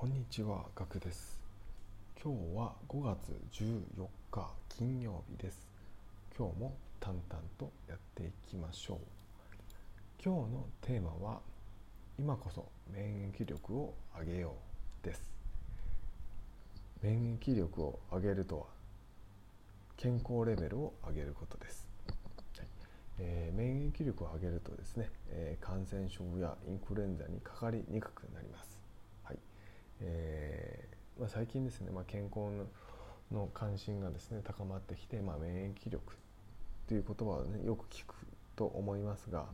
こんにちは、ガクです。今日は5月14日金曜日です。今日も淡々とやっていきましょう。今日のテーマは今こそ免疫力を上げようです。免疫力を上げるとは健康レベルを上げることです。はいえー免疫力を上げるとですね、えー感染症やインフルエンザにかかりにくくなります。えーまあ、最近ですね、まあ、健康の関心がですね高まってきて、まあ、免疫力という言葉を、ね、よく聞くと思いますが、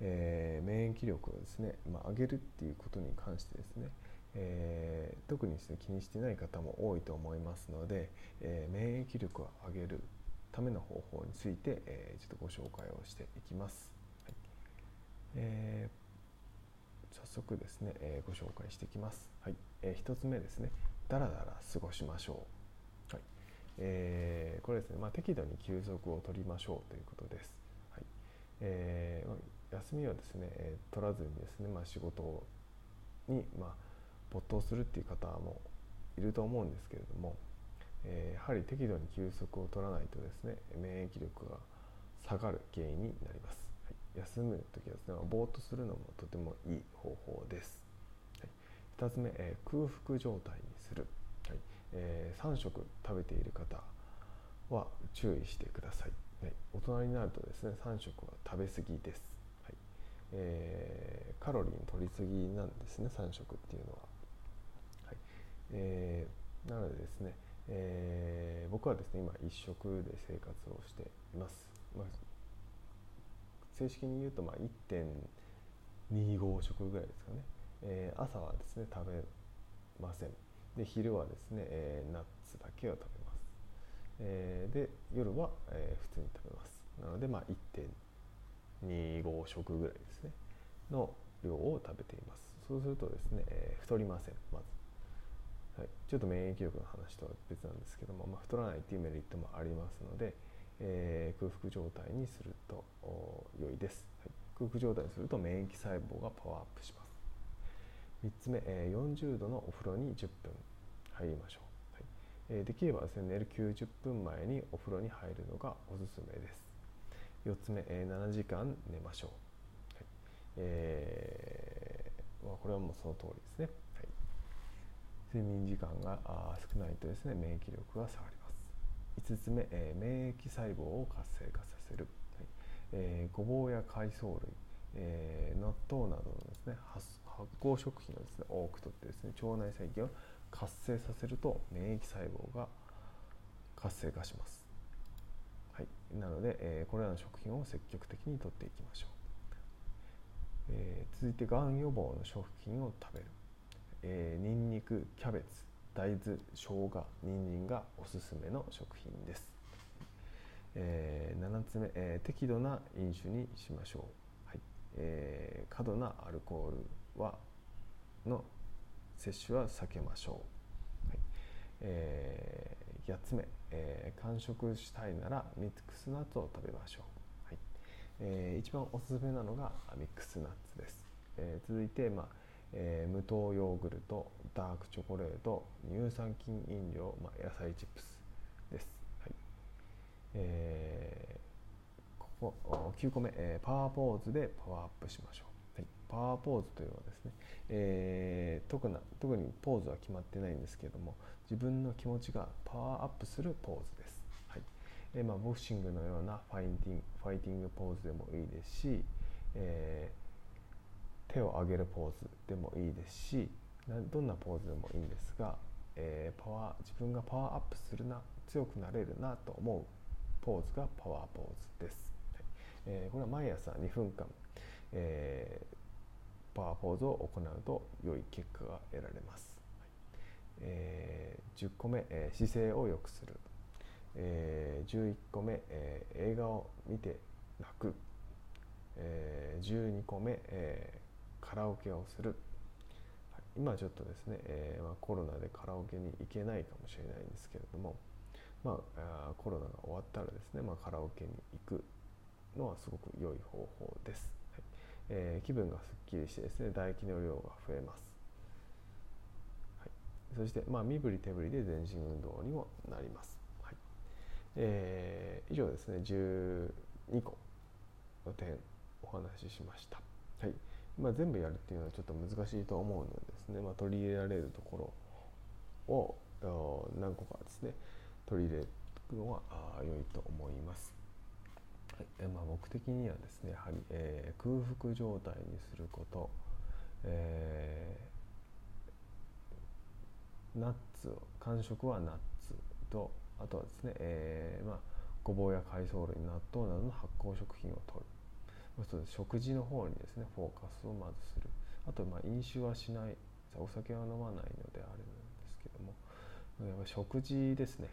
えー免疫力をですね、まあ、上げるっていうことに関してですね、えー特にですね気にしてない方も多いと思いますので、え免疫力を上げるための方法について、えちょっとご紹介をしていきます。はいえー早速ですね、えーご紹介していきます。はいえ1つ目ですね、だらだら過ごしましょう。はいえーこれですね、まあ、適度に休息を取りましょうということです。はいえーまあ休みをですね、えー取らずにですね、まあ、仕事に、まあ、没頭するっていう方もいると思うんですけれども、えーやはり適度に休息を取らないとですね免疫力が下がる原因になります、はい、休む時はですねぼーっとするのもとてもいい方法です、はい、2つ目、えー空腹状態にする、はい。え3食食べている方は注意してください、はい、大人になるとですね3食は食べ過ぎです、はい。えーカロリーの取りすぎなんですね3食っていうのは、はい。えーなのでですねえー僕はですね今一食で生活をしています、まあ、正式に言うとまあ1.25食ぐらいですかね、えー朝はですね食べません。で昼はですね、えーナッツだけを食べます、えーで夜は、えー普通に食べます。なのでまあ1.25食ぐらいですね。の量を食べています。そうするとですね、えー太りませんまず。はい、ちょっと免疫力の話とは別なんですけども、まあ、太らないっていうメリットもありますので、えー空腹状態にすると良いです、はい、空腹状態にすると免疫細胞がパワーアップします。3つ目、えー40度のお風呂に10分入りましょう、はい。えーできればですね寝る90分前にお風呂に入るのがおすすめです。4つ目、えー7時間寝ましょう、はい。えーまあ、これはもうその通りですね、はい。睡眠時間があ少ないとですね免疫力が下がります。5つ目、えー免疫細胞を活性化させる、はい。えーごぼうや海藻類、えー納豆などのですね発酵食品をですね多くとってですね腸内細菌を活性させると免疫細胞が活性化します。はい、なので、えーこれらの食品を積極的にとっていきましょう、えー続いてがん予防の食品を食べる。えー、ニンニク、キャベツ、大豆、生姜、人参がおすすめの食品です。えー、7つ目、えー適度な飲酒にしましょう。はいえー過度なアルコールはの摂取は避けましょう。はいえー、8つ目、えー完食したいならミックスナッツを食べましょう。はいえー一番おすすめなのがミックスナッツです。えー続いて、まあえー無糖ヨーグルトダークチョコレート乳酸菌飲料、まあ、野菜チップスです、はい。えーここ9個目、えーパワーポーズでパワーアップしましょう、はい、パワーポーズというのはですね、えー特な特にポーズは決まってないんですけども自分の気持ちがパワーアップするポーズです、はい。えーまあ、ボクシングのようなファインティングファイティングポーズでもいいですし、えー手を上げるポーズでもいいですしどんなポーズでもいいんですが、えーパワー自分がパワーアップするな強くなれるなと思うポーズがパワーポーズです、はい。えーこれは毎朝2分間、えーパワーポーズを行うと良い結果が得られます、はい。えー10個目、えー姿勢を良くする、えー11個目、えー映画を見て泣く、えー12個目、えーカラオケをする。今ちょっとですね、えーまあ、コロナでカラオケに行けないかもしれないんですけれども、まあ、あコロナが終わったらですね、まあ、カラオケに行くのはすごく良い方法です、はい。えー気分がすっきりしてですね唾液の量が増えます、はい。そして、まあ、身振り手振りで全身運動にもなります。はい。えー、以上ですね12個の点お話ししました。はい。まあ、全部やるっていうのはちょっと難しいと思うのでですね、まあ、取り入れられるところを何個かですね。取り入れるのは良いと思います。はい。えまあ、目的にはですねやはり、えー、空腹状態にすること、えー、ナッツ間食はナッツとあとはですね、えーまあ、ごぼうや海藻類納豆などの発酵食品を摂る。つ食事の方にですねフォーカスをまずする。あとまあ飲酒はしない。お酒は飲まないのであるんですけども。やっぱ食事ですね。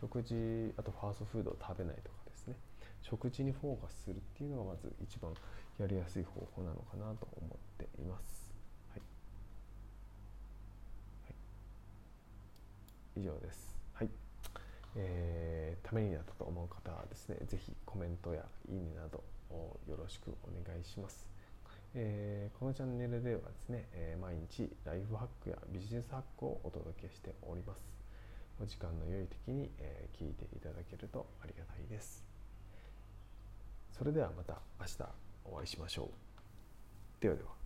食事あとファーストフードを食べないとかですね。食事にフォーカスするっていうのがまず一番やりやすい方法なのかなと思っています。はい、はい、以上です。はい、えー、ためになったと思う方はですね、ぜひコメントやいいねなどよろしくお願いします。えー、このチャンネルではですね、えー、毎日ライフハックやビジネスハックをお届けしております。お時間の良い時に、えー、聞いていただけるとありがたいです。それではまた明日お会いしましょう。ではでは。